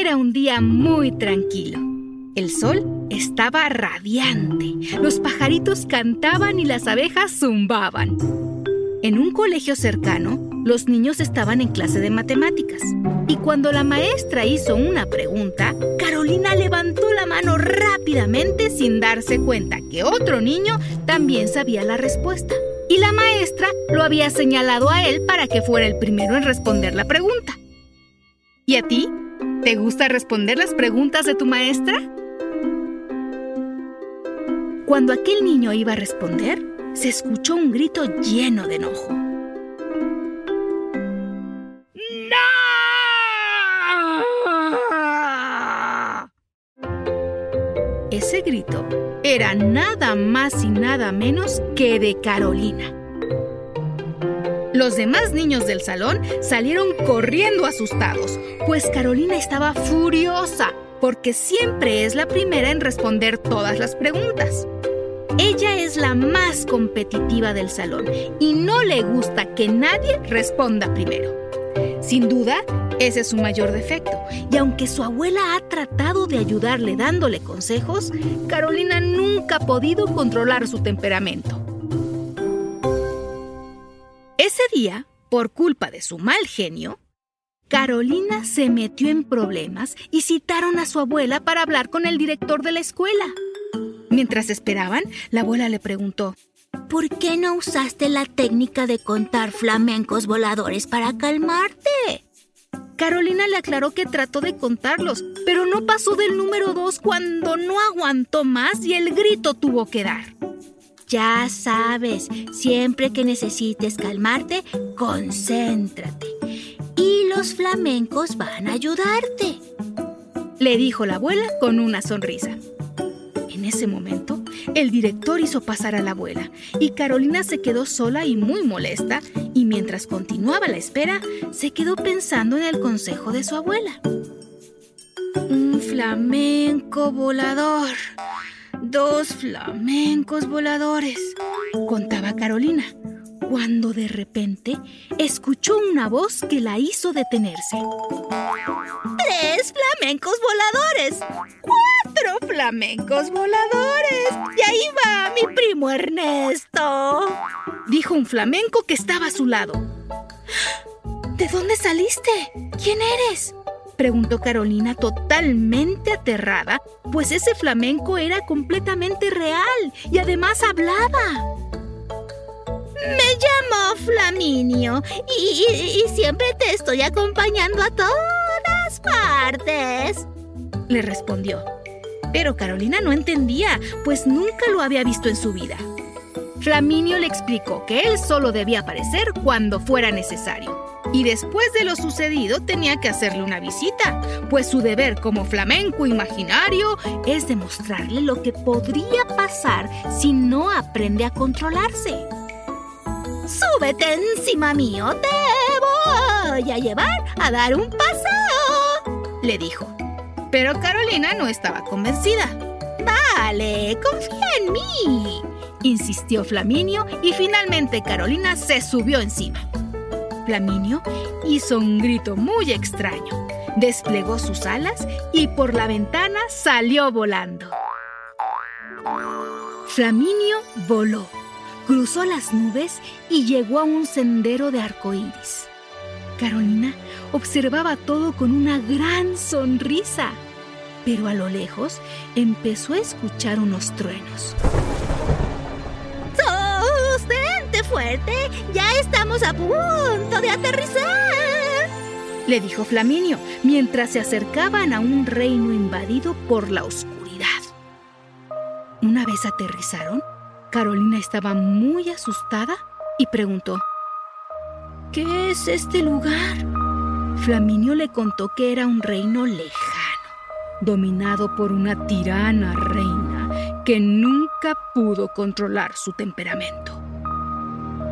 Era un día muy tranquilo. El sol estaba radiante, los pajaritos cantaban y las abejas zumbaban. En un colegio cercano, los niños estaban en clase de matemáticas. Y cuando la maestra hizo una pregunta, Carolina levantó la mano rápidamente sin darse cuenta que otro niño también sabía la respuesta. Y la maestra lo había señalado a él para que fuera el primero en responder la pregunta. ¿Y a ti? ¿Te gusta responder las preguntas de tu maestra? Cuando aquel niño iba a responder, se escuchó un grito lleno de enojo. ¡No! Ese grito era nada más y nada menos que de Carolina. Los demás niños del salón salieron corriendo asustados, pues Carolina estaba furiosa porque siempre es la primera en responder todas las preguntas. Ella es la más competitiva del salón y no le gusta que nadie responda primero. Sin duda, ese es su mayor defecto. Y aunque su abuela ha tratado de ayudarle dándole consejos, Carolina nunca ha podido controlar su temperamento. Día, por culpa de su mal genio, Carolina se metió en problemas y citaron a su abuela para hablar con el director de la escuela. Mientras esperaban, la abuela le preguntó, ¿Por qué no usaste la técnica de contar flamencos voladores para calmarte? Carolina le aclaró que trató de contarlos, pero no pasó del número dos cuando no aguantó más y el grito tuvo que dar. Ya sabes, siempre que necesites calmarte, concéntrate. Y los flamencos van a ayudarte. Le dijo la abuela con una sonrisa. En ese momento, el director hizo pasar a la abuela y Carolina se quedó sola y muy molesta y mientras continuaba la espera, se quedó pensando en el consejo de su abuela. Un flamenco volador dos flamencos voladores, contaba Carolina, cuando de repente escuchó una voz que la hizo detenerse. Tres flamencos voladores, cuatro flamencos voladores, y ahí va mi primo Ernesto, dijo un flamenco que estaba a su lado. ¿De dónde saliste? ¿Quién eres? Preguntó Carolina totalmente aterrada, pues ese flamenco era completamente real y además hablaba. Me llamo Flaminio y, siempre te estoy acompañando a todas partes, le respondió. Pero Carolina no entendía, pues nunca lo había visto en su vida. Flaminio le explicó que él solo debía aparecer cuando fuera necesario y después de lo sucedido tenía que hacerle una visita, pues su deber como flamenco imaginario es demostrarle lo que podría pasar si no aprende a controlarse. Súbete encima mío, te voy a llevar a dar un paseo, le dijo. Pero Carolina no estaba convencida. Vale, confía en mí. insistió Flaminio y finalmente Carolina se subió encima. Flaminio hizo un grito muy extraño, desplegó sus alas y por la ventana salió volando. Flaminio voló, cruzó las nubes y llegó a un sendero de arcoíris. Carolina observaba todo con una gran sonrisa, pero a lo lejos empezó a escuchar unos truenos. ¡Ya estamos a punto de aterrizar! Le dijo Flaminio mientras se acercaban a un reino invadido por la oscuridad. Una vez aterrizaron, Carolina estaba muy asustada y preguntó, ¿Qué es este lugar? Flaminio le contó que era un reino lejano, dominado por una tirana reina que nunca pudo controlar su temperamento.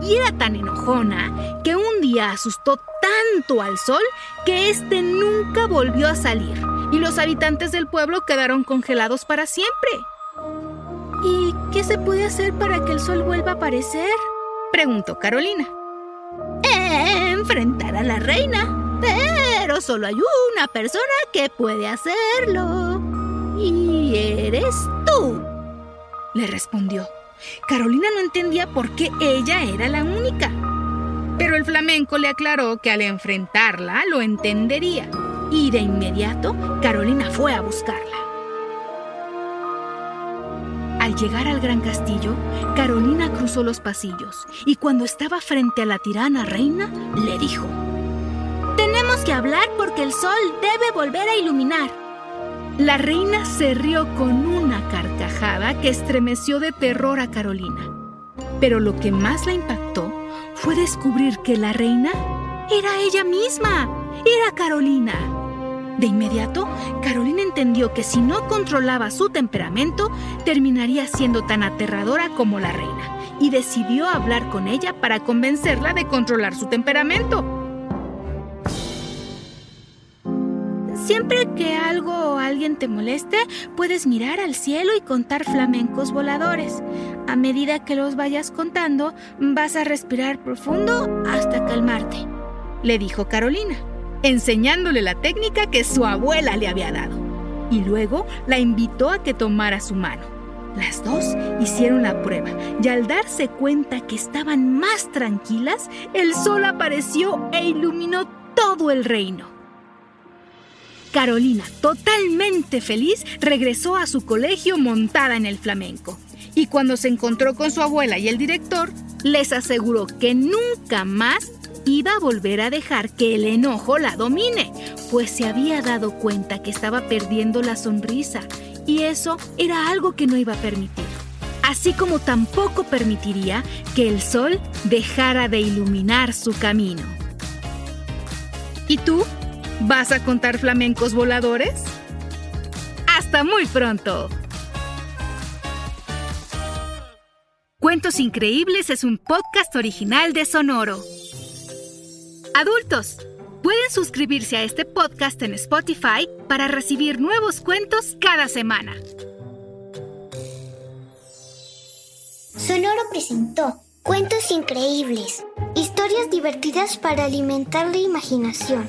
Y era tan enojona que un día asustó tanto al sol que éste nunca volvió a salir y los habitantes del pueblo quedaron congelados para siempre. ¿Y qué se puede hacer para que el sol vuelva a aparecer? Preguntó Carolina. Enfrentar a la reina. Pero solo hay una persona que puede hacerlo. Y eres tú. Le respondió. Carolina no entendía por qué ella era la única. Pero el flamenco le aclaró que al enfrentarla lo entendería. Y de inmediato Carolina fue a buscarla. Al llegar al gran castillo, Carolina cruzó los pasillos y cuando estaba frente a la tirana reina, le dijo, Tenemos que hablar porque el sol debe volver a iluminar. La reina se rió con una carcajada que estremeció de terror a Carolina. Pero lo que más la impactó fue descubrir que la reina era ella misma, era Carolina. De inmediato, Carolina entendió que si no controlaba su temperamento, terminaría siendo tan aterradora como la reina, y decidió hablar con ella para convencerla de controlar su temperamento. Siempre que algo o alguien te moleste, puedes mirar al cielo y contar flamencos voladores. A medida que los vayas contando, vas a respirar profundo hasta calmarte, le dijo Carolina enseñándole la técnica que su abuela le había dado. Y luego la invitó a que tomara su mano. Las dos hicieron la prueba y al darse cuenta que estaban más tranquilas, el sol apareció e iluminó todo el reino. Carolina, totalmente feliz, regresó a su colegio montada en el flamenco. Y cuando se encontró con su abuela y el director, les aseguró que nunca más iba a volver a dejar que el enojo la domine, pues se había dado cuenta que estaba perdiendo la sonrisa y eso era algo que no iba a permitir. Así como tampoco permitiría que el sol dejara de iluminar su camino. ¿Y tú? ¿Vas a contar flamencos voladores? ¡Hasta muy pronto! Cuentos Increíbles es un podcast original de Sonoro. Adultos, pueden suscribirse a este podcast en Spotify para recibir nuevos cuentos cada semana. Sonoro presentó Cuentos Increíbles, historias divertidas para alimentar la imaginación.